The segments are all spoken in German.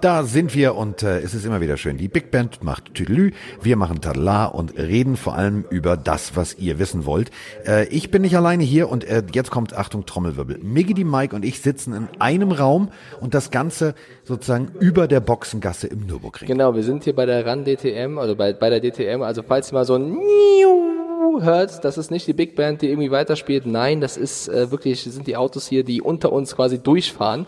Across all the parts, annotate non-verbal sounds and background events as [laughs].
da sind wir und äh, es ist immer wieder schön. Die Big Band macht Tüdelü, wir machen Tadala und reden vor allem über das, was ihr wissen wollt. Äh, ich bin nicht alleine hier und äh, jetzt kommt, Achtung, Trommelwirbel. Miggy, die Mike und ich sitzen in einem Raum und das Ganze sozusagen über der Boxengasse im Nürburgring. Genau, wir sind hier bei der RAN DTM, also bei, bei der DTM, also falls ihr mal so ein hört, das ist nicht die Big Band, die irgendwie weiterspielt. Nein, das ist äh, wirklich, sind die Autos hier, die unter uns quasi durchfahren.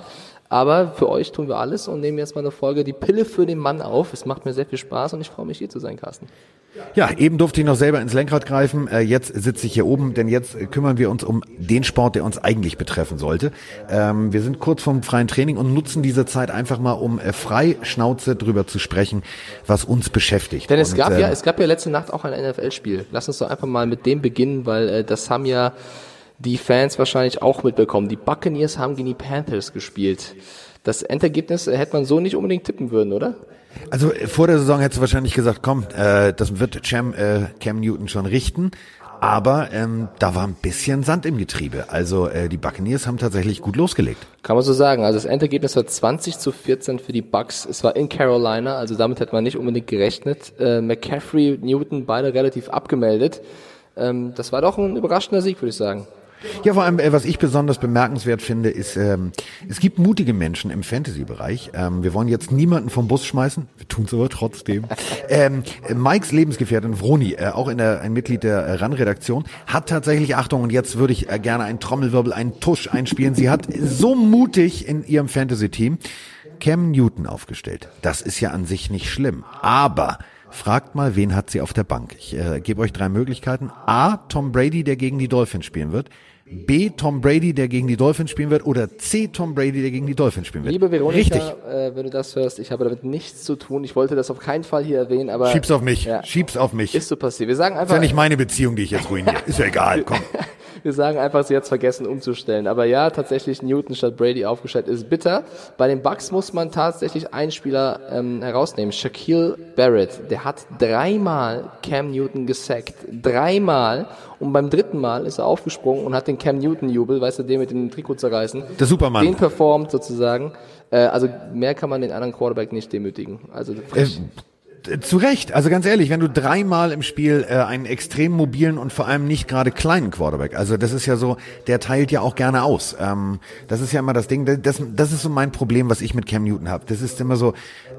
Aber für euch tun wir alles und nehmen jetzt mal eine Folge Die Pille für den Mann auf. Es macht mir sehr viel Spaß und ich freue mich hier zu sein, Carsten. Ja, eben durfte ich noch selber ins Lenkrad greifen. Äh, jetzt sitze ich hier oben, denn jetzt kümmern wir uns um den Sport, der uns eigentlich betreffen sollte. Ähm, wir sind kurz vom freien Training und nutzen diese Zeit einfach mal, um äh, frei Schnauze drüber zu sprechen, was uns beschäftigt. Denn es und, gab äh, ja, es gab ja letzte Nacht auch ein NFL-Spiel. Lass uns doch einfach mal mit dem beginnen, weil äh, das haben ja die Fans wahrscheinlich auch mitbekommen. Die Buccaneers haben gegen die Panthers gespielt. Das Endergebnis hätte man so nicht unbedingt tippen würden, oder? Also äh, vor der Saison hättest du wahrscheinlich gesagt, komm, äh, das wird Cam, äh, Cam Newton schon richten. Aber ähm, da war ein bisschen Sand im Getriebe. Also äh, die Buccaneers haben tatsächlich gut losgelegt. Kann man so sagen. Also das Endergebnis war 20 zu 14 für die Bucks. Es war in Carolina, also damit hätte man nicht unbedingt gerechnet. Äh, McCaffrey, Newton, beide relativ abgemeldet. Ähm, das war doch ein überraschender Sieg, würde ich sagen. Ja, vor allem, äh, was ich besonders bemerkenswert finde, ist, ähm, es gibt mutige Menschen im Fantasy-Bereich. Ähm, wir wollen jetzt niemanden vom Bus schmeißen, wir tun es aber trotzdem. ähm, Mikes Lebensgefährtin Vroni, äh, auch in der, ein Mitglied der äh, RAN-Redaktion, hat tatsächlich, Achtung, und jetzt würde ich äh, gerne einen Trommelwirbel, einen Tusch einspielen. Sie hat so mutig in ihrem Fantasy-Team Cam Newton aufgestellt. Das ist ja an sich nicht schlimm. Aber Fragt mal, wen hat sie auf der Bank? Ich äh, gebe euch drei Möglichkeiten. A, Tom Brady, der gegen die Dolphins spielen wird. B, Tom Brady, der gegen die Dolphins spielen wird. Oder C, Tom Brady, der gegen die Dolphins spielen wird. Liebe Veronika, Richtig. Äh, wenn du das hörst, ich habe damit nichts zu tun. Ich wollte das auf keinen Fall hier erwähnen, aber Schieb's auf mich. Ja. Schieb's auf mich. ist so passiert. Wir sagen ist einfach, ja nicht meine Beziehung, die ich jetzt ruiniere. Ist ja egal. Komm. [laughs] wir sagen einfach, sie hat vergessen umzustellen. Aber ja, tatsächlich Newton statt Brady aufgestellt ist bitter. Bei den Bucks muss man tatsächlich einen Spieler ähm, herausnehmen. Shaquille Barrett, der hat dreimal Cam Newton gesackt. Dreimal. Und beim dritten Mal ist er aufgesprungen und hat den Cam Newton-Jubel, weißt du, den mit dem Trikot zerreißen. Der Superman. Den performt sozusagen. Äh, also mehr kann man den anderen Quarterback nicht demütigen. Also frech. Äh, zu Recht. Also ganz ehrlich, wenn du dreimal im Spiel äh, einen extrem mobilen und vor allem nicht gerade kleinen Quarterback, also das ist ja so, der teilt ja auch gerne aus. Ähm, das ist ja immer das Ding. Das, das ist so mein Problem, was ich mit Cam Newton habe. Das ist immer so,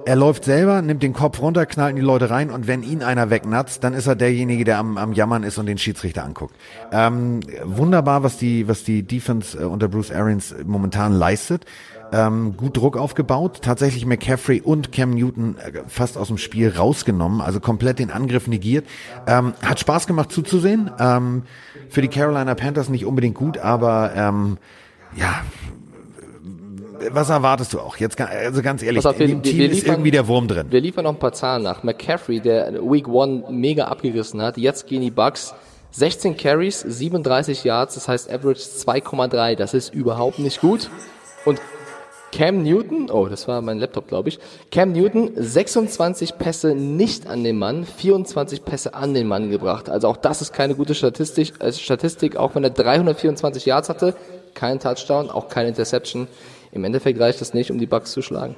er läuft selber, nimmt den Kopf runter, knallt in die Leute rein und wenn ihn einer wegnatzt, dann ist er derjenige, der am, am Jammern ist und den Schiedsrichter anguckt. Ähm, wunderbar, was die, was die Defense äh, unter Bruce Arians momentan leistet. Ähm, gut Druck aufgebaut. Tatsächlich McCaffrey und Cam Newton äh, fast aus dem Spiel rausgenommen, also komplett den Angriff negiert. Ähm, hat Spaß gemacht zuzusehen. Ähm, für die Carolina Panthers nicht unbedingt gut, aber ähm, ja, was erwartest du auch? Jetzt, also ganz ehrlich, auf, wir- in dem Team wir ist liefern- irgendwie der Wurm drin. Wir liefern noch ein paar Zahlen nach. McCaffrey, der Week One mega abgerissen hat, jetzt gehen die Bucks 16 Carries, 37 Yards, das heißt Average 2,3. Das ist überhaupt nicht gut. Und Cam Newton, oh, das war mein Laptop, glaube ich. Cam Newton, 26 Pässe nicht an den Mann, 24 Pässe an den Mann gebracht. Also auch das ist keine gute Statistik, äh, Statistik auch wenn er 324 Yards hatte, kein Touchdown, auch keine Interception. Im Endeffekt reicht das nicht, um die Bucks zu schlagen.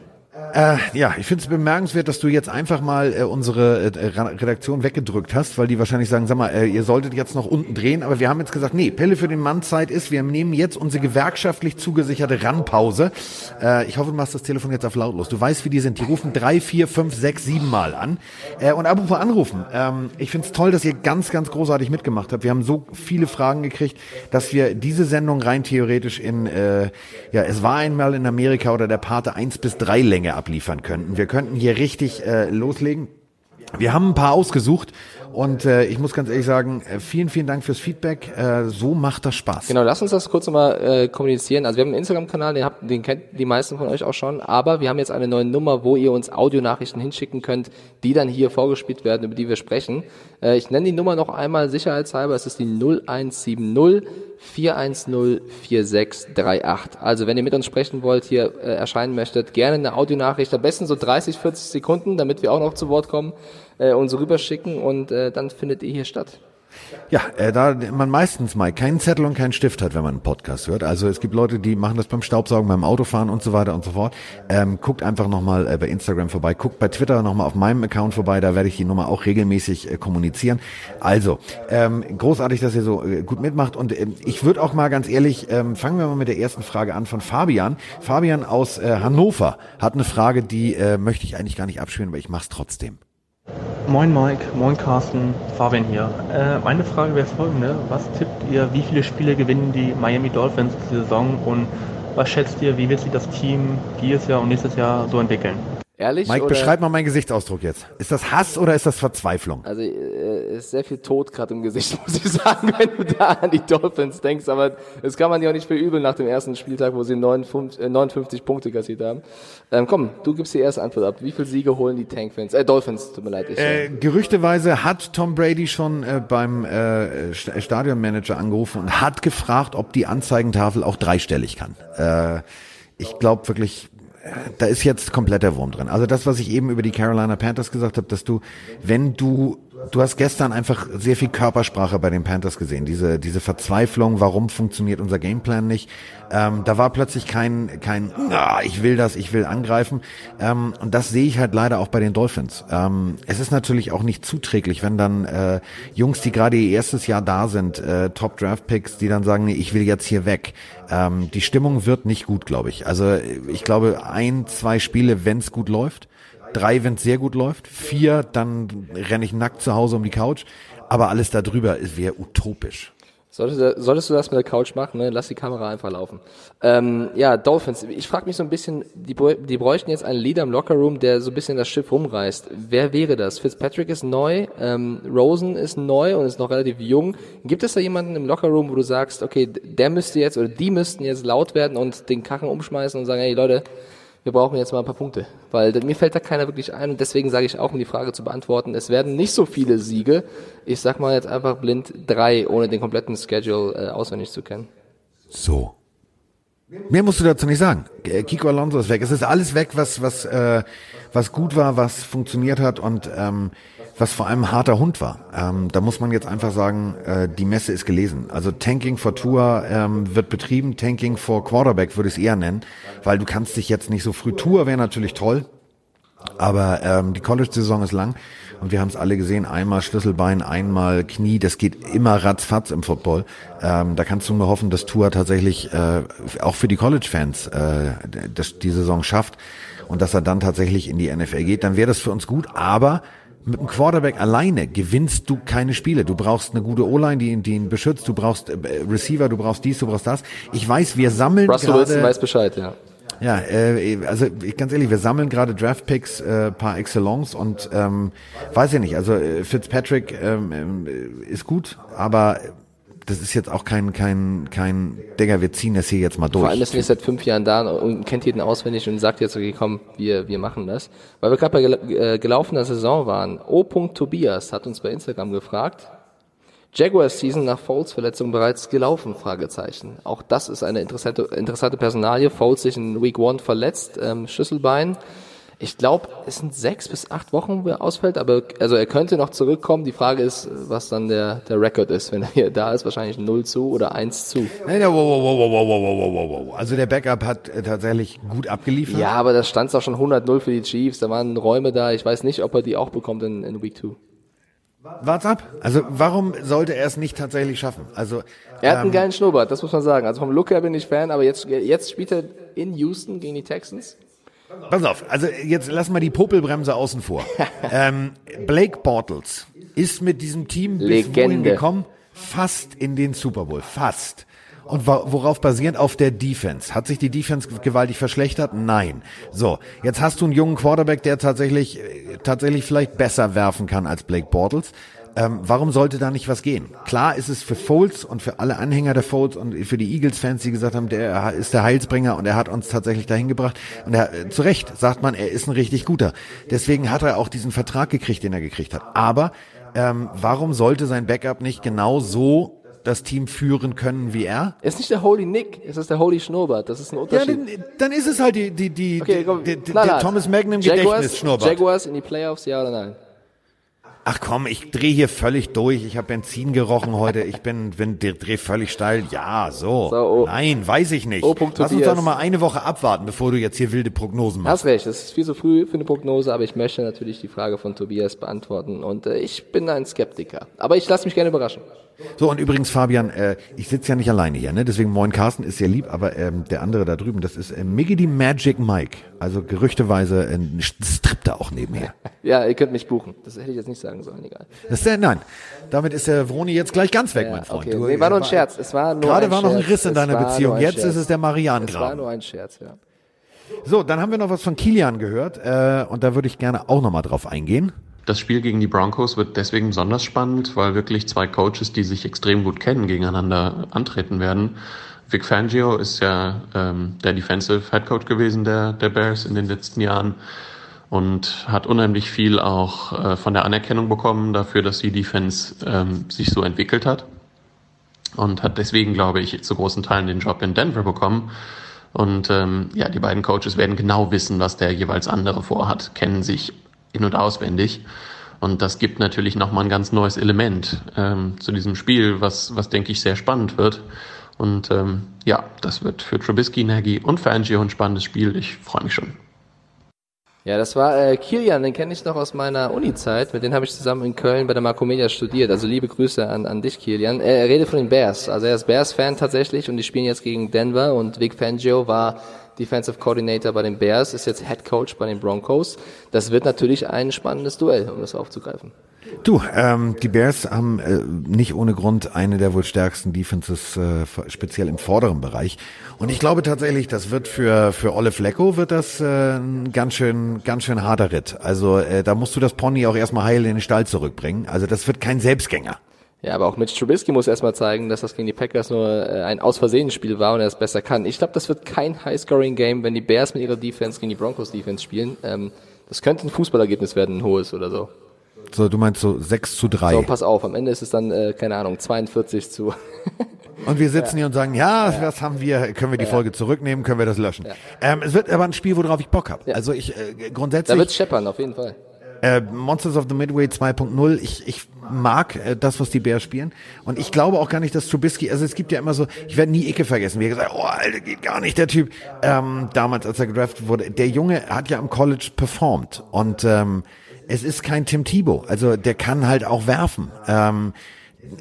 Äh, ja, ich finde es bemerkenswert, dass du jetzt einfach mal äh, unsere äh, Ra- Redaktion weggedrückt hast, weil die wahrscheinlich sagen, sag mal, äh, ihr solltet jetzt noch unten drehen, aber wir haben jetzt gesagt, nee, Pille für den Mann Zeit ist, wir nehmen jetzt unsere gewerkschaftlich zugesicherte Randpause. Äh, ich hoffe, du machst das Telefon jetzt auf lautlos. Du weißt, wie die sind. Die rufen drei, vier, fünf, sechs, sieben Mal an. Äh, und apropos anrufen, ähm, ich finde es toll, dass ihr ganz, ganz großartig mitgemacht habt. Wir haben so viele Fragen gekriegt, dass wir diese Sendung rein theoretisch in, äh, ja, es war einmal in Amerika oder der Pate 1 bis 3 Länge abliefern könnten. Wir könnten hier richtig äh, loslegen. Wir haben ein paar ausgesucht und äh, ich muss ganz ehrlich sagen, äh, vielen, vielen Dank fürs Feedback. Äh, so macht das Spaß. Genau, lass uns das kurz nochmal äh, kommunizieren. Also wir haben einen Instagram-Kanal, den, habt, den kennt die meisten von euch auch schon, aber wir haben jetzt eine neue Nummer, wo ihr uns Audionachrichten hinschicken könnt, die dann hier vorgespielt werden, über die wir sprechen. Äh, ich nenne die Nummer noch einmal sicherheitshalber, es ist die 0170 410 4638. Also wenn ihr mit uns sprechen wollt, hier äh, erscheinen möchtet, gerne eine Audionachricht, am besten so 30, 40 Sekunden, damit wir auch noch zu Wort kommen, äh, uns rüberschicken und äh, dann findet ihr hier statt. Ja, äh, da man meistens mal keinen Zettel und keinen Stift hat, wenn man einen Podcast hört. Also es gibt Leute, die machen das beim Staubsaugen, beim Autofahren und so weiter und so fort. Ähm, guckt einfach nochmal äh, bei Instagram vorbei, guckt bei Twitter nochmal auf meinem Account vorbei, da werde ich die Nummer auch regelmäßig äh, kommunizieren. Also, ähm, großartig, dass ihr so äh, gut mitmacht und äh, ich würde auch mal ganz ehrlich, ähm, fangen wir mal mit der ersten Frage an von Fabian. Fabian aus äh, Hannover hat eine Frage, die äh, möchte ich eigentlich gar nicht abspielen, aber ich mache es trotzdem. Moin Mike, moin Carsten, Fabian hier. Äh, meine Frage wäre folgende. Was tippt ihr, wie viele Spiele gewinnen die Miami Dolphins diese Saison und was schätzt ihr, wie wird sich das Team dieses Jahr und nächstes Jahr so entwickeln? Ehrlich? Mike, oder? beschreib mal meinen Gesichtsausdruck jetzt. Ist das Hass oder ist das Verzweiflung? Also äh, ist sehr viel Tod gerade im Gesicht, [laughs] muss ich sagen, wenn du da an die Dolphins denkst. Aber das kann man ja auch nicht verübeln nach dem ersten Spieltag, wo sie 59, äh, 59 Punkte kassiert haben. Ähm, komm, du gibst die erste Antwort ab. Wie viele Siege holen die Tankfans? Äh, Dolphins, tut mir leid. Ich, Äh, gerüchteweise hat Tom Brady schon äh, beim äh, St- Stadionmanager angerufen und hat gefragt, ob die Anzeigentafel auch dreistellig kann. Äh, ich glaube wirklich, äh, da ist jetzt komplett der Wurm drin. Also das, was ich eben über die Carolina Panthers gesagt habe, dass du, wenn du, du hast gestern einfach sehr viel Körpersprache bei den Panthers gesehen, diese diese Verzweiflung, warum funktioniert unser Gameplan nicht. Ähm, da war plötzlich kein kein, ah, ich will das, ich will angreifen. Ähm, und das sehe ich halt leider auch bei den Dolphins. Ähm, es ist natürlich auch nicht zuträglich, wenn dann äh, Jungs, die gerade ihr erstes Jahr da sind, äh, Top Draft Picks, die dann sagen, nee, ich will jetzt hier weg. Ähm, die Stimmung wird nicht gut, glaube ich. Also ich glaube, ein, zwei Spiele, wenn es gut läuft, drei, wenn es sehr gut läuft, vier, dann renne ich nackt zu Hause um die Couch. Aber alles darüber wäre utopisch. Solltest, solltest du das mit der Couch machen, ne? lass die Kamera einfach laufen. Ähm, ja, Dolphins. Ich frage mich so ein bisschen, die, die bräuchten jetzt einen Leader im Lockerroom, der so ein bisschen das Schiff rumreißt. Wer wäre das? Fitzpatrick ist neu, ähm, Rosen ist neu und ist noch relativ jung. Gibt es da jemanden im Lockerroom, wo du sagst, okay, der müsste jetzt oder die müssten jetzt laut werden und den Karren umschmeißen und sagen, hey Leute, wir brauchen jetzt mal ein paar Punkte. Weil mir fällt da keiner wirklich ein und deswegen sage ich auch, um die Frage zu beantworten, es werden nicht so viele Siege. Ich sag mal jetzt einfach blind drei, ohne den kompletten Schedule äh, auswendig zu kennen. So. Mehr musst du dazu nicht sagen. Äh, Kiko Alonso ist weg. Es ist alles weg, was was äh, was gut war, was funktioniert hat und ähm, was vor allem harter Hund war. Ähm, da muss man jetzt einfach sagen, äh, die Messe ist gelesen. Also Tanking for Tour ähm, wird betrieben, Tanking for Quarterback würde ich es eher nennen, weil du kannst dich jetzt nicht so früh Tour wäre natürlich toll, aber ähm, die College-Saison ist lang und wir haben es alle gesehen, einmal Schlüsselbein, einmal Knie, das geht immer ratzfatz im Football. Ähm, da kannst du nur hoffen, dass Tour tatsächlich äh, auch für die College-Fans äh, das, die Saison schafft und dass er dann tatsächlich in die NFL geht. Dann wäre das für uns gut, aber mit dem Quarterback alleine gewinnst du keine Spiele. Du brauchst eine gute O-Line, die, ihn- die ihn beschützt. Du brauchst äh, Receiver, du brauchst dies, du brauchst das. Ich weiß, wir sammeln Russell gerade... Wilson weiß Bescheid, ja. Ja, äh, also ich, ganz ehrlich, wir sammeln gerade Draftpicks äh, par excellence und ähm, weiß ich nicht, also äh, Fitzpatrick ähm, ähm, ist gut, aber das ist jetzt auch kein, kein, kein, Digga, wir ziehen das hier jetzt mal durch. Vor allem ist er jetzt seit fünf Jahren da und kennt jeden auswendig und sagt jetzt, okay, komm, wir, wir machen das. Weil wir gerade bei äh, gelaufener Saison waren. O. Tobias hat uns bei Instagram gefragt, Jaguars Season nach Foles Verletzung bereits gelaufen? Fragezeichen. Auch das ist eine interessante, interessante Personalie. Foles sich in Week One verletzt, ähm, Schlüsselbein. Ich glaube, es sind sechs bis acht Wochen, wo er ausfällt, aber also er könnte noch zurückkommen. Die Frage ist, was dann der, der Rekord ist, wenn er hier da ist. Wahrscheinlich 0 zu oder 1 zu. Nein, wow, wow, wow, wow, wow, wow, wow, wow. Also der Backup hat äh, tatsächlich gut abgeliefert. Ja, aber da stand es auch schon 100-0 für die Chiefs. Da waren Räume da. Ich weiß nicht, ob er die auch bekommt in, in Week 2. Wart's ab. Also warum sollte er es nicht tatsächlich schaffen? Also Er hat einen geilen Schnurrbart, das muss man sagen. Also vom Look her bin ich Fan, aber jetzt, jetzt spielt er in Houston gegen die Texans. Pass auf, also jetzt lass mal die Popelbremse außen vor. [laughs] ähm, Blake Bortles ist mit diesem Team bis wohin Legende. gekommen? Fast in den Super Bowl, fast. Und worauf basierend? Auf der Defense. Hat sich die Defense gewaltig verschlechtert? Nein. So, jetzt hast du einen jungen Quarterback, der tatsächlich, äh, tatsächlich vielleicht besser werfen kann als Blake Bortles. Ähm, warum sollte da nicht was gehen? Klar ist es für Foles und für alle Anhänger der Foles und für die Eagles-Fans, die gesagt haben, der ist der Heilsbringer und er hat uns tatsächlich dahin gebracht. Und er, äh, zu Recht sagt man, er ist ein richtig guter. Deswegen hat er auch diesen Vertrag gekriegt, den er gekriegt hat. Aber ähm, warum sollte sein Backup nicht genau so das Team führen können wie er? Es ist nicht der Holy Nick, es ist der Holy Schnurrbart. Das ist ein Ja, Unterschied. dann, dann ist es halt die, die, die, okay, komm, die, die, der Thomas Magnum Jaguars, Gedächtnisschnurrbart. Jaguars in die Playoffs, ja oder nein? Ach komm, ich drehe hier völlig durch. Ich habe Benzin gerochen heute. Ich bin, bin dreh völlig steil. Ja, so. so oh. Nein, weiß ich nicht. Oh, Lass uns doch noch mal eine Woche abwarten, bevor du jetzt hier wilde Prognosen machst. Hast recht, es ist viel zu früh für eine Prognose, aber ich möchte natürlich die Frage von Tobias beantworten und äh, ich bin ein Skeptiker. Aber ich lasse mich gerne überraschen. So, und übrigens, Fabian, äh, ich sitze ja nicht alleine hier, ne? Deswegen moin Carsten ist sehr lieb, aber ähm, der andere da drüben, das ist äh, Miggy die Magic Mike. Also gerüchteweise äh, strippt er auch nebenher. [laughs] Ja, ihr könnt mich buchen. Das hätte ich jetzt nicht sagen sollen, egal. Das ist der, nein. Damit ist der Vroni jetzt gleich ganz weg, ja, mein Freund. Okay. Du, nee, war nur ein Scherz. Es war nur Gerade war noch ein Riss in deiner Beziehung. Jetzt ist es der Marianengraben. Es war nur ein Scherz, ja. So, dann haben wir noch was von Kilian gehört äh, und da würde ich gerne auch nochmal drauf eingehen. Das Spiel gegen die Broncos wird deswegen besonders spannend, weil wirklich zwei Coaches, die sich extrem gut kennen, gegeneinander antreten werden. Vic Fangio ist ja ähm, der Defensive Head Coach gewesen der, der Bears in den letzten Jahren und hat unheimlich viel auch äh, von der Anerkennung bekommen dafür, dass die Defense ähm, sich so entwickelt hat und hat deswegen, glaube ich, zu großen Teilen den Job in Denver bekommen. Und ähm, ja, die beiden Coaches werden genau wissen, was der jeweils andere vorhat, kennen sich in- und auswendig. Und das gibt natürlich nochmal ein ganz neues Element ähm, zu diesem Spiel, was, was denke ich sehr spannend wird. Und ähm, ja, das wird für Trubisky, Nagy und Fangio ein spannendes Spiel. Ich freue mich schon. Ja, das war äh, Kilian, den kenne ich noch aus meiner Uni-Zeit. Mit dem habe ich zusammen in Köln bei der Marcomedia studiert. Also liebe Grüße an, an dich, Kilian. Er, er redet von den Bears. Also er ist Bears-Fan tatsächlich und die spielen jetzt gegen Denver und Vic Fangio war Defensive Coordinator bei den Bears, ist jetzt Head Coach bei den Broncos. Das wird natürlich ein spannendes Duell, um das aufzugreifen. Du, ähm, die Bears haben äh, nicht ohne Grund eine der wohl stärksten Defenses, äh, speziell im vorderen Bereich. Und ich glaube tatsächlich, das wird für für Olle Flecko wird das äh, ein ganz schön ganz schön harter Ritt. Also äh, da musst du das Pony auch erstmal heil in den Stall zurückbringen. Also das wird kein Selbstgänger. Ja, aber auch Mitch Trubisky muss erstmal zeigen, dass das gegen die Packers nur äh, ein aus Versehen Spiel war und er es besser kann. Ich glaube, das wird kein High-Scoring-Game, wenn die Bears mit ihrer Defense gegen die Broncos Defense spielen. Ähm, das könnte ein Fußballergebnis werden, ein hohes oder so. So, du meinst so 6 zu 3. So, pass auf, am Ende ist es dann, äh, keine Ahnung, 42 zu. [laughs] und wir sitzen ja. hier und sagen, ja, ja, was haben wir, können wir die ja. Folge zurücknehmen, können wir das löschen. Ähm, es wird aber ein Spiel, worauf ich Bock habe. Also ich äh, grundsätzlich. Da wird scheppern, auf jeden Fall. Äh, Monsters of the Midway 2.0, ich, ich mag äh, das, was die Bears spielen. Und ich glaube auch gar nicht, dass Trubisky, also es gibt ja immer so, ich werde nie Icke vergessen, wie gesagt, oh, Alter, geht gar nicht, der Typ. Ähm, damals, als er gedraftet wurde, der Junge hat ja am College performt. Und ähm, es ist kein Tim Thibault, also der kann halt auch werfen. Ähm,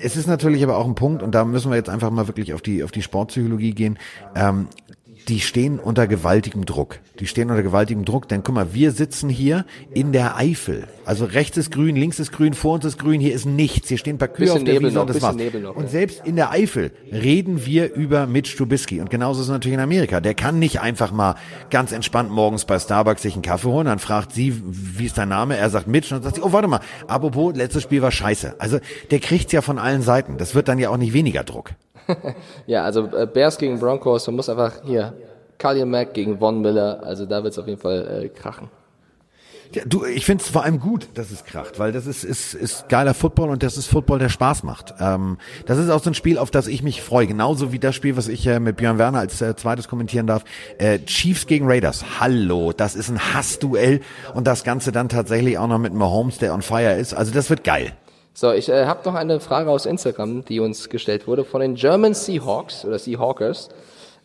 es ist natürlich aber auch ein Punkt, und da müssen wir jetzt einfach mal wirklich auf die, auf die Sportpsychologie gehen. Ähm, die stehen unter gewaltigem Druck. Die stehen unter gewaltigem Druck, denn guck mal, wir sitzen hier in der Eifel. Also rechts ist grün, links ist grün, vor uns ist grün, hier ist nichts. Hier stehen ein paar Kühe auf der Wiese und das war's. Noch, und selbst in der Eifel reden wir über Mitch Trubisky. Und genauso ist es natürlich in Amerika. Der kann nicht einfach mal ganz entspannt morgens bei Starbucks sich einen Kaffee holen, dann fragt sie, wie ist dein Name? Er sagt Mitch und dann sagt sie, oh, warte mal, apropos, letztes Spiel war scheiße. Also der kriegt's ja von allen Seiten. Das wird dann ja auch nicht weniger Druck. [laughs] ja, also äh, Bears gegen Broncos, man muss einfach hier Khalil Mack gegen Von Miller, also da wird es auf jeden Fall äh, krachen. Ja, du, ich finde es vor allem gut, dass es kracht, weil das ist, ist, ist geiler Football und das ist Football, der Spaß macht. Ähm, das ist auch so ein Spiel, auf das ich mich freue. Genauso wie das Spiel, was ich äh, mit Björn Werner als äh, zweites kommentieren darf. Äh, Chiefs gegen Raiders. Hallo, das ist ein Hassduell und das Ganze dann tatsächlich auch noch mit Mahomes, der on fire ist. Also das wird geil. So, ich äh, habe noch eine Frage aus Instagram, die uns gestellt wurde von den German Seahawks oder Seahawkers.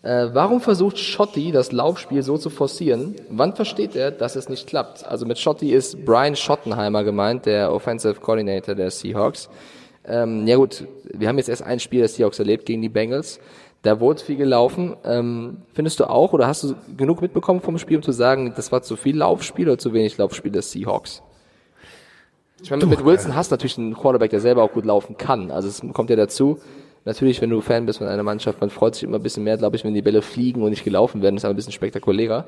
Äh, warum versucht Schotti das Laufspiel so zu forcieren? Wann versteht er, dass es nicht klappt? Also mit Schotti ist Brian Schottenheimer gemeint, der Offensive Coordinator der Seahawks. Ähm, ja gut, wir haben jetzt erst ein Spiel der Seahawks erlebt gegen die Bengals. Da wurde viel gelaufen. Ähm, findest du auch oder hast du genug mitbekommen vom Spiel, um zu sagen, das war zu viel Laufspiel oder zu wenig Laufspiel des Seahawks? Ich meine, mit Wilson hast du natürlich einen Quarterback, der selber auch gut laufen kann. Also es kommt ja dazu. Natürlich, wenn du Fan bist von einer Mannschaft, man freut sich immer ein bisschen mehr, glaube ich, wenn die Bälle fliegen und nicht gelaufen werden. Das ist aber ein bisschen spektakulärer.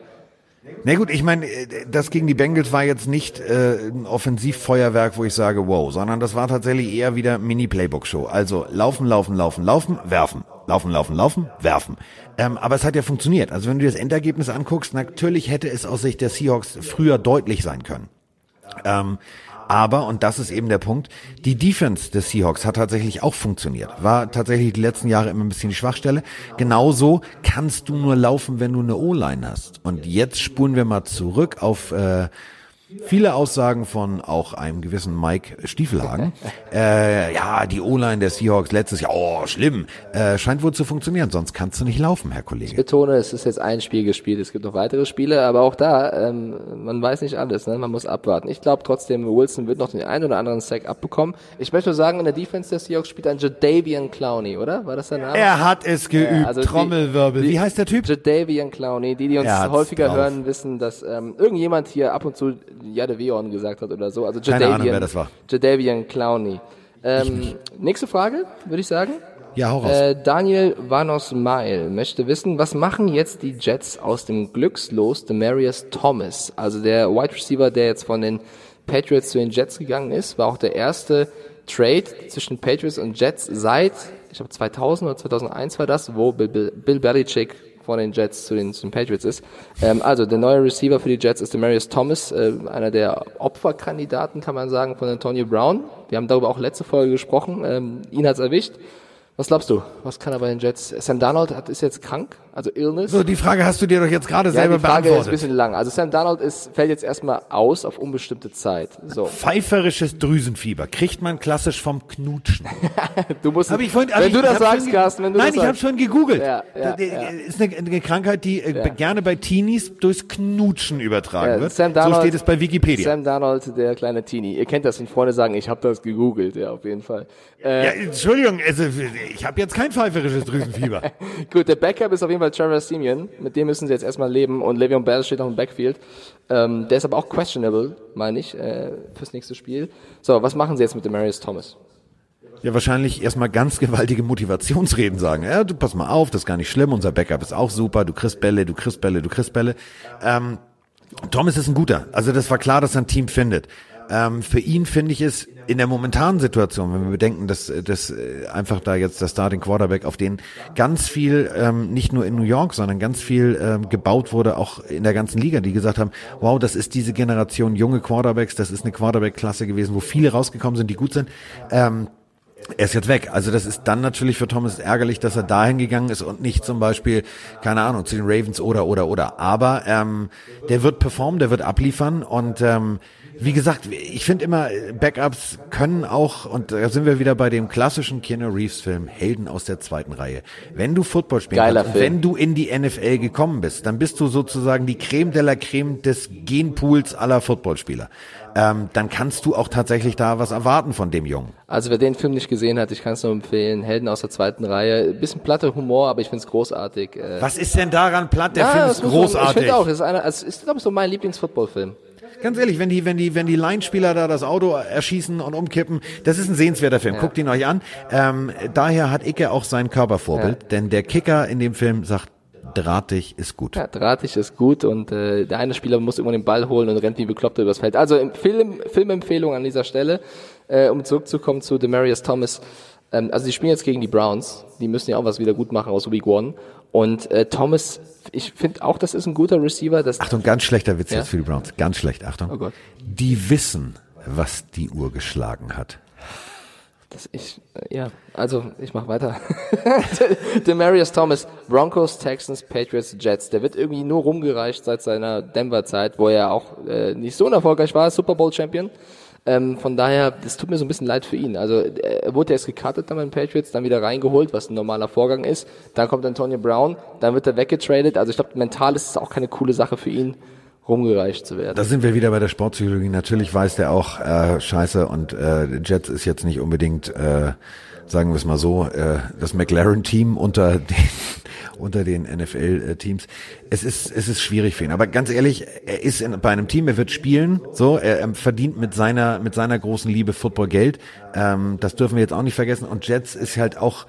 Na gut, ich meine, das gegen die Bengals war jetzt nicht äh, ein Offensivfeuerwerk, wo ich sage, wow, sondern das war tatsächlich eher wieder Mini-Playbook-Show. Also laufen, laufen, laufen, laufen, werfen. Laufen, laufen, laufen, werfen. Ähm, aber es hat ja funktioniert. Also wenn du dir das Endergebnis anguckst, natürlich hätte es aus Sicht der Seahawks früher deutlich sein können. Ähm, aber, und das ist eben der Punkt, die Defense des Seahawks hat tatsächlich auch funktioniert. War tatsächlich die letzten Jahre immer ein bisschen die Schwachstelle. Genauso kannst du nur laufen, wenn du eine O-Line hast. Und jetzt spulen wir mal zurück auf, äh, viele Aussagen von auch einem gewissen Mike Stiefelhagen. [laughs] äh, ja, die O-Line der Seahawks letztes Jahr, oh, schlimm. Äh, scheint wohl zu funktionieren, sonst kannst du nicht laufen, Herr Ich Kollege. betone, es ist jetzt ein Spiel gespielt, es gibt noch weitere Spiele, aber auch da, ähm, man weiß nicht alles, ne? man muss abwarten. Ich glaube trotzdem, Wilson wird noch den einen oder anderen Sack abbekommen. Ich möchte nur sagen, in der Defense der Seahawks spielt ein Jadavian Clowney, oder? War das der Name? Er hat es geübt, Ja, also Trommelwirbel. die- Wie heißt der Typ? Jadavian Clowney, die, die uns Er häufiger drauf. hören, wissen, dass ähm, irgendjemand hier ab und zu Jadeveon gesagt hat oder so. Also Keine Jadavian, Ahnung, wer das war. Jadavian Clowney. Ähm, nächste Frage, würde ich sagen. Ja, hau raus. Äh, Daniel Vanos Mail möchte wissen, was machen jetzt die Jets aus dem Glückslos Demarius Thomas? Also der Wide Receiver, der jetzt von den Patriots zu den Jets gegangen ist, war auch der erste Trade zwischen Patriots und Jets seit, ich glaube 2000 oder 2001 war das, wo Bill, Bill, Bill Belichick von den Jets zu den, zu den Patriots ist. Ähm, also der neue Receiver für die Jets ist Demarius Thomas, äh, einer der Opferkandidaten, kann man sagen, von Antonio Brown. Wir haben darüber auch letzte Folge gesprochen. Ähm, ihn hat's erwischt. Was glaubst du? Was kann er bei den Jets? Sam Darnold hat, ist jetzt krank, also Illness. So, die Frage hast du dir doch jetzt gerade ja, selber die Frage ist ein beantwortet. bisschen lang. Also Sam Darnold ist, fällt jetzt erstmal aus auf unbestimmte Zeit. So. Pfeiferisches Drüsenfieber kriegt man klassisch vom Knutschen. [laughs] Du musst, Hab ich vorhin, wenn ich, du das sagst, Carsten, wenn du Nein, das ich habe schon gegoogelt. Ja, ja, ist eine, eine Krankheit, die äh, gerne bei Teenies durchs Knutschen übertragen wird. Sam so Darnold- steht es bei Wikipedia. Sam Darnold, der kleine Teenie. Ihr kennt das, wenn Freunde sagen, ich habe das gegoogelt, ja, auf jeden Fall. Äh, ja, Entschuldigung, also, ich habe jetzt kein pfeiferisches Drüsenfieber. [laughs] Gut, der Backup ist auf jeden Fall Trevor Simeon. Mit dem müssen sie jetzt erstmal leben. Und Le'Veon Bell steht noch im Backfield. Ähm, der ist aber auch questionable, meine ich, äh, fürs nächste Spiel. So, was machen sie jetzt mit Demarius Thomas? ja, wahrscheinlich erstmal ganz gewaltige Motivationsreden sagen. Ja, du pass mal auf, das ist gar nicht schlimm, unser Backup ist auch super, du kriegst Bälle, du kriegst Bälle, du kriegst Bälle. Ähm, Thomas ist ein guter. Also das war klar, dass er ein Team findet. Ähm, für ihn finde ich es in der momentanen Situation, wenn wir bedenken, dass, dass äh, einfach da jetzt der Starting Quarterback, auf den ganz viel, ähm, nicht nur in New York, sondern ganz viel ähm, gebaut wurde, auch in der ganzen Liga, die gesagt haben, wow, das ist diese Generation junge Quarterbacks, das ist eine Quarterback-Klasse gewesen, wo viele rausgekommen sind, die gut sind. Ähm, er ist jetzt weg. Also das ist dann natürlich für Thomas ärgerlich, dass er dahin gegangen ist und nicht zum Beispiel, keine Ahnung, zu den Ravens oder oder oder. Aber ähm, der wird performen, der wird abliefern und ähm, wie gesagt, ich finde immer, Backups können auch, und da sind wir wieder bei dem klassischen Keanu Reeves Film, Helden aus der zweiten Reihe. Wenn du Football Film. wenn du in die NFL gekommen bist, dann bist du sozusagen die Creme de la Creme des Genpools aller Footballspieler. Ähm, dann kannst du auch tatsächlich da was erwarten von dem Jungen. Also wer den Film nicht gesehen hat, ich kann es nur empfehlen. Helden aus der zweiten Reihe. Bisschen platte Humor, aber ich find's großartig. Äh, Was ist denn daran platt? Der ja, Film ist man- Ich großartig. finde auch, das ist, einer, also ist glaube ich so mein Lieblingsfootballfilm. Ganz ehrlich, wenn die, wenn die, wenn die Line-Spieler da das Auto erschießen und umkippen, das ist ein sehenswerter Film. Guckt ihn euch an. Ähm, daher hat Icke auch sein Körpervorbild, denn der Kicker in dem Film sagt, drahtig ist gut. Ja, drahtig ist gut und äh, der eine Spieler muss immer den Ball holen und rennt wie bekloppter übers Feld. Also Film, Filmempfehlung an dieser Stelle, äh, um zurückzukommen zu Demarius Thomas. Ähm, also die spielen jetzt gegen die Browns. Die müssen ja auch was wieder gut machen aus Week One. Und äh, Thomas, ich finde auch, das ist ein guter Receiver. Das, Achtung, ganz schlechter Witz Ja? jetzt für die Browns. Ganz schlecht, Achtung. Oh Gott. Die wissen, was die Uhr geschlagen hat. Das ich, äh, ja, also ich mach weiter. [laughs] Demarius Thomas, Broncos, Texans, Patriots, Jets. Der wird irgendwie nur rumgereicht seit seiner Denver-Zeit, wo er auch äh, nicht so unerfolgreich war, Super Bowl-Champion. Ähm, von daher, das tut mir so ein bisschen leid für ihn. Also äh, er wurde erst gekartet dann bei den Patriots, dann wieder reingeholt, was ein normaler Vorgang ist. Dann kommt Antonio Brown, dann wird er weggetradet. Also ich glaube, mental ist es auch keine coole Sache für ihn, rumgereicht zu werden. Da sind wir wieder bei der Sportpsychologie. Natürlich weiß der auch, äh, scheiße, und äh, Jets ist jetzt nicht unbedingt, äh, sagen wir es mal so, äh, das McLaren-Team unter den [laughs] unter den NFL-Teams. Es ist es ist schwierig für ihn. Aber ganz ehrlich, er ist in, bei einem Team, er wird spielen, so, er, er verdient mit seiner mit seiner großen Liebe Football Geld. Ähm, das dürfen wir jetzt auch nicht vergessen. Und Jets ist halt auch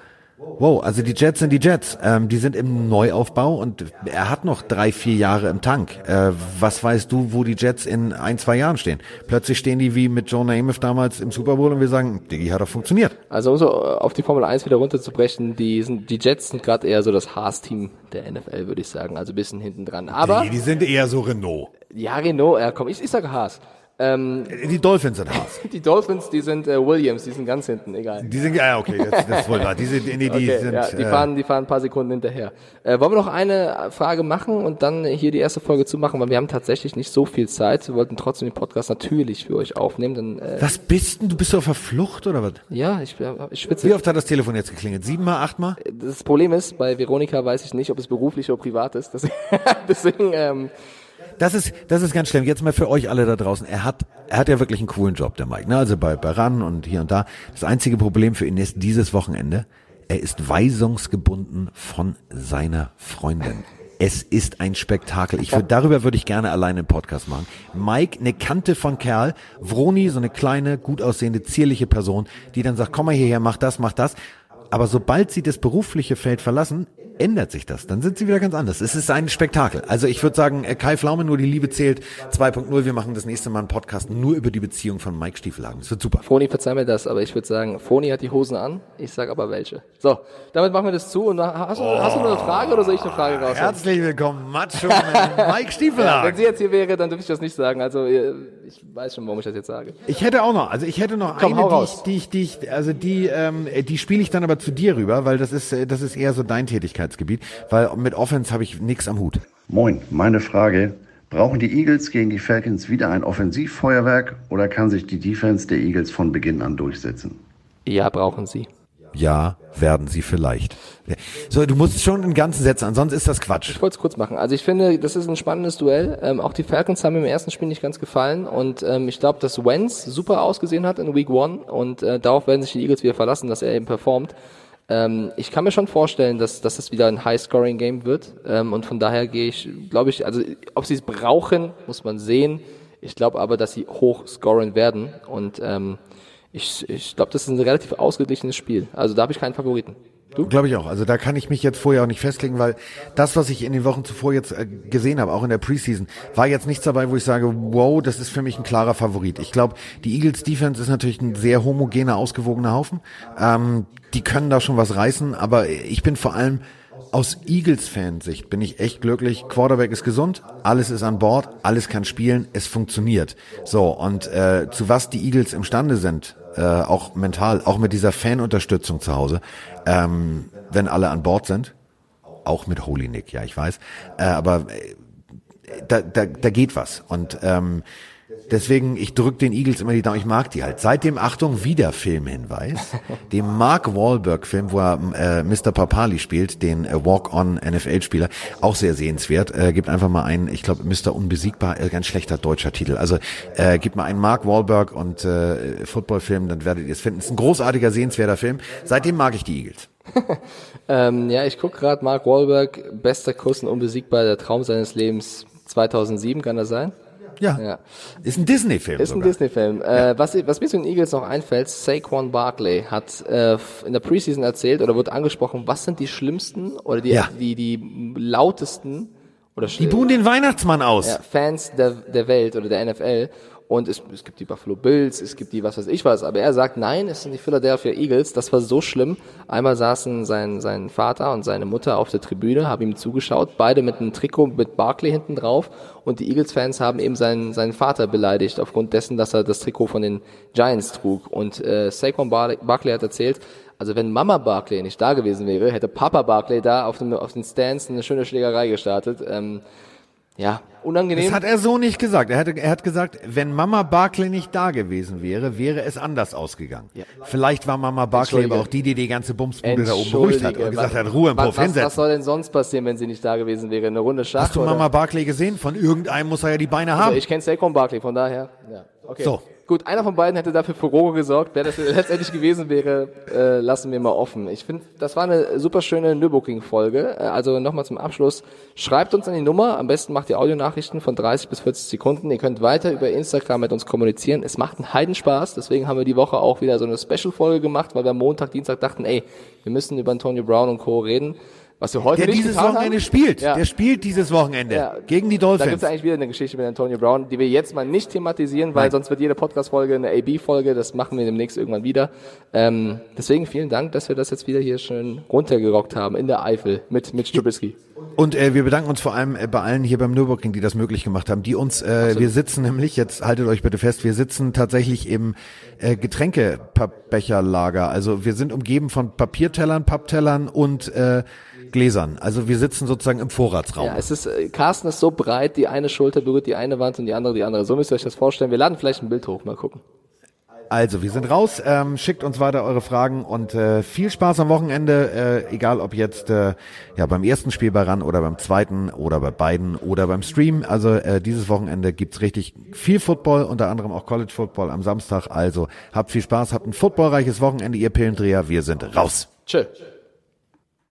Wow, also die Jets sind die Jets. Ähm, die sind im Neuaufbau und er hat noch drei, vier Jahre im Tank. Äh, was weißt du, wo die Jets in ein, zwei Jahren stehen? Plötzlich stehen die wie mit Joe Namath damals im Super Bowl und wir sagen, Diggi, hat doch funktioniert. Also um so auf die Formel 1 wieder runterzubrechen, die, sind, die Jets sind gerade eher so das Haas-Team der NFL, würde ich sagen. Also ein bisschen hinten dran. Aber Die, die sind eher so Renault. Ja, Renault, ja, komm, ich, ich sage Haas. Ähm, Die Dolphins sind Haas. [laughs] die Dolphins, die sind äh, Williams, die sind ganz hinten, egal. Die sind, ja, okay, das, das ist wohl wahr. Die, sind, nee, die Okay, sind, ja, die äh, fahren, die fahren ein paar Sekunden hinterher. Äh, wollen wir noch eine Frage machen und dann hier die erste Folge zumachen, weil wir haben tatsächlich nicht so viel Zeit. Wir wollten trotzdem den Podcast natürlich für euch aufnehmen. Dann, äh, was bist denn? Du bist auf der Flucht oder was? ja, ich, ich schwitze. Wie oft hat das Telefon jetzt geklingelt? Siebenmal, achtmal? Das Problem ist, bei Veronika weiß ich nicht, ob es beruflich oder privat ist. Deswegen, [laughs] deswegen ähm, Das ist, das ist ganz schlimm. Jetzt mal für euch alle da draußen. Er hat, er hat ja wirklich einen coolen Job, der Mike. Ne? Also bei, bei RAN und hier und da. Das einzige Problem für ihn ist dieses Wochenende. Er ist weisungsgebunden von seiner Freundin. Es ist ein Spektakel. Ich würde, darüber würde ich gerne alleine einen Podcast machen. Mike, eine Kante von Kerl. Vroni, so eine kleine, gut aussehende, zierliche Person, die dann sagt, komm mal hierher, mach das, mach das. Aber sobald sie das berufliche Feld verlassen, ändert sich das. Dann sind sie wieder ganz anders. Es ist ein Spektakel. Also ich würde sagen, äh, Kai Pflaume, nur die Liebe zählt 2.0. Wir machen das nächste Mal einen Podcast nur über die Beziehung von Mike Stiefelhagen. Das wird super. Foni, verzeih mir das, aber ich würde sagen, Foni hat die Hosen an. Ich sag aber welche. So, damit machen wir das zu. Und hast du, hast du noch eine Frage oder soll ich eine Frage raushauen? Herzlich willkommen, Macho Mike [laughs] Wenn Stiefelhagen. sie jetzt hier wäre, dann dürfte ich das nicht sagen. Also äh, ich weiß schon, warum ich das jetzt sage. Ich hätte auch noch, also ich hätte noch Komm, eine, die raus. ich, die ich, die ich, also die, ähm, die spiele ich dann aber zu dir rüber, weil das ist, äh, das ist eher so dein Tätigkeitsgebiet, weil mit Offense habe ich nix am Hut. Moin, meine Frage. Brauchen die Eagles gegen die Falcons wieder ein Offensivfeuerwerk oder kann sich die Defense der Eagles von Beginn an durchsetzen? Ja, brauchen sie. Ja, werden sie vielleicht. So, du musst schon in ganzen Sätzen, ansonsten ist das Quatsch. Ich wollte es kurz machen. Also ich finde, das ist ein spannendes Duell. Ähm, auch die Falcons haben im ersten Spiel nicht ganz gefallen und ähm, ich glaube, dass Wentz super ausgesehen hat in Week One und äh, darauf werden sich die Eagles wieder verlassen, dass er eben performt. Ähm, ich kann mir schon vorstellen, dass, dass es wieder ein High-Scoring-Game wird ähm, und von daher gehe ich, glaube ich, also ob sie es brauchen, muss man sehen. Ich glaube aber, dass sie hoch scoren werden und ähm, ich, ich glaube, das ist ein relativ ausgeglichenes Spiel. Also da habe ich keinen Favoriten. Du? Glaube ich auch. Also da kann ich mich jetzt vorher auch nicht festlegen, weil das, was ich in den Wochen zuvor jetzt äh, gesehen habe, auch in der Preseason, war jetzt nichts dabei, wo ich sage, wow, das ist für mich ein klarer Favorit. Ich glaube, die Eagles Defense ist natürlich ein sehr homogener, ausgewogener Haufen. Ähm, die können da schon was reißen, aber ich bin vor allem aus Eagles-Fansicht bin ich echt glücklich. Quarterback ist gesund, alles ist an Bord, alles kann spielen, es funktioniert. So, und äh, zu was die Eagles imstande sind, äh, auch mental, auch mit dieser Fanunterstützung zu Hause, ähm, wenn alle an Bord sind, auch mit Holy Nick, ja, ich weiß, äh, aber äh, da, da, da geht was. Und ähm, deswegen, ich drück den Eagles immer die Daumen, ich mag die halt. Seitdem, Achtung, wieder Filmhinweis, [laughs] dem Mark Wahlberg-Film, wo er äh, Mr. Papali spielt, den äh, Walk-on-NFL-Spieler, auch sehr sehenswert. Äh, gibt einfach mal einen, ich glaube, Mr. Unbesiegbar, äh, ganz schlechter deutscher Titel. Also äh, gibt mal einen Mark Wahlberg und äh, Footballfilm, dann werdet ihr es finden. Es ist ein großartiger, sehenswerter Film. Seitdem mag ich die Eagles. [laughs] Ähm, ja, ich guck gerade Mark Wahlberg, bester Kuss und unbesiegbar, der Traum seines Lebens 2007, kann das sein? Ja, Ja. ist ein Disney-Film. Ist ein sogar. Disney-Film. Äh, was, was mir zu den Eagles noch einfällt, Saquon Barkley hat äh, in der Preseason erzählt oder wird angesprochen, was sind die schlimmsten oder die, Ja. die, die lautesten oder Die buhen den Weihnachtsmann aus. ja, Fans der, der Welt oder der NFL. Und es, es gibt die Buffalo Bills, es gibt die was weiß ich was. Aber er sagt, nein, es sind die Philadelphia Eagles. Das war so schlimm. Einmal saßen sein, sein Vater und seine Mutter auf der Tribüne, haben ihm zugeschaut, beide mit einem Trikot mit Barkley hinten drauf. Und die Eagles-Fans haben eben seinen, seinen Vater beleidigt, aufgrund dessen, dass er das Trikot von den Giants trug. Und äh, Saquon Bar Barkley hat erzählt, also wenn Mama Barkley nicht da gewesen wäre, hätte Papa Barkley da auf, dem, auf den Stands eine schöne Schlägerei gestartet. Ähm, ja, unangenehm. Das hat er so nicht gesagt. Er, hatte, er hat gesagt, wenn Mama Barclay nicht da gewesen wäre, wäre es anders ausgegangen. Ja. Vielleicht war Mama Barclay aber auch die, die die ganze Bumsbude da oben beruhigt hat und gesagt hat, Ruhe im Puff was, was hinsetzen. soll denn sonst passieren, wenn sie nicht da gewesen wäre? Eine Runde Schach? Hast du oder? Mama Barclay gesehen? Von irgendeinem muss er ja die Beine Also haben. ich kenne Saquon Barkley, von daher. Ja. Okay. So. Gut, einer von beiden hätte dafür Furore gesorgt. Wer das letztendlich gewesen wäre, äh, lassen wir mal offen. Ich finde, das war eine super schöne Nürburgring-Folge. Äh, also nochmal zum Abschluss. Schreibt uns an die Nummer. Am besten macht ihr Audionachrichten von 30 bis 40 Sekunden. Ihr könnt weiter über Instagram mit uns kommunizieren. Es macht einen Heidenspaß. Deswegen haben wir die Woche auch wieder so eine Special-Folge gemacht, weil wir am Montag, Dienstag dachten, ey, wir müssen über Antonio Brown und Co. reden. Was wir heute Der nicht dieses Wochenende haben. spielt. Ja. Der spielt dieses Wochenende Ja. gegen die Da gibt Dolphins. es eigentlich wieder eine Geschichte mit Antonio Brown, die wir jetzt mal nicht thematisieren, weil Nein. sonst wird jede Podcast-Folge eine AB-Folge. Das machen wir demnächst irgendwann wieder. Ähm, deswegen vielen Dank, dass wir das jetzt wieder hier schön runtergerockt haben in der Eifel mit, mit Strubisky. Und äh, wir bedanken uns vor allem äh, bei allen hier beim Nürburgring, die das möglich gemacht haben, die uns, äh, wir sitzen nämlich, jetzt haltet euch bitte fest, wir sitzen tatsächlich im äh, Getränkebecherlager. Also wir sind umgeben von Papiertellern, Papptellern und äh, Gläsern. Also wir sitzen sozusagen im Vorratsraum. Ja, es ist, äh, Carsten ist so breit, die eine Schulter berührt die eine Wand und die andere die andere. So müsst ihr euch das vorstellen. Wir laden vielleicht ein Bild hoch, mal gucken. Also, wir sind raus. Ähm, schickt uns weiter eure Fragen und äh, viel Spaß am Wochenende, äh, egal ob jetzt äh, ja beim ersten Spiel bei RAN oder beim zweiten oder bei beiden oder beim Stream. Also äh, dieses Wochenende gibt's richtig viel Football, unter anderem auch College Football am Samstag. Also habt viel Spaß, habt ein footballreiches Wochenende, ihr Pillendreher. Wir sind raus. Tschö.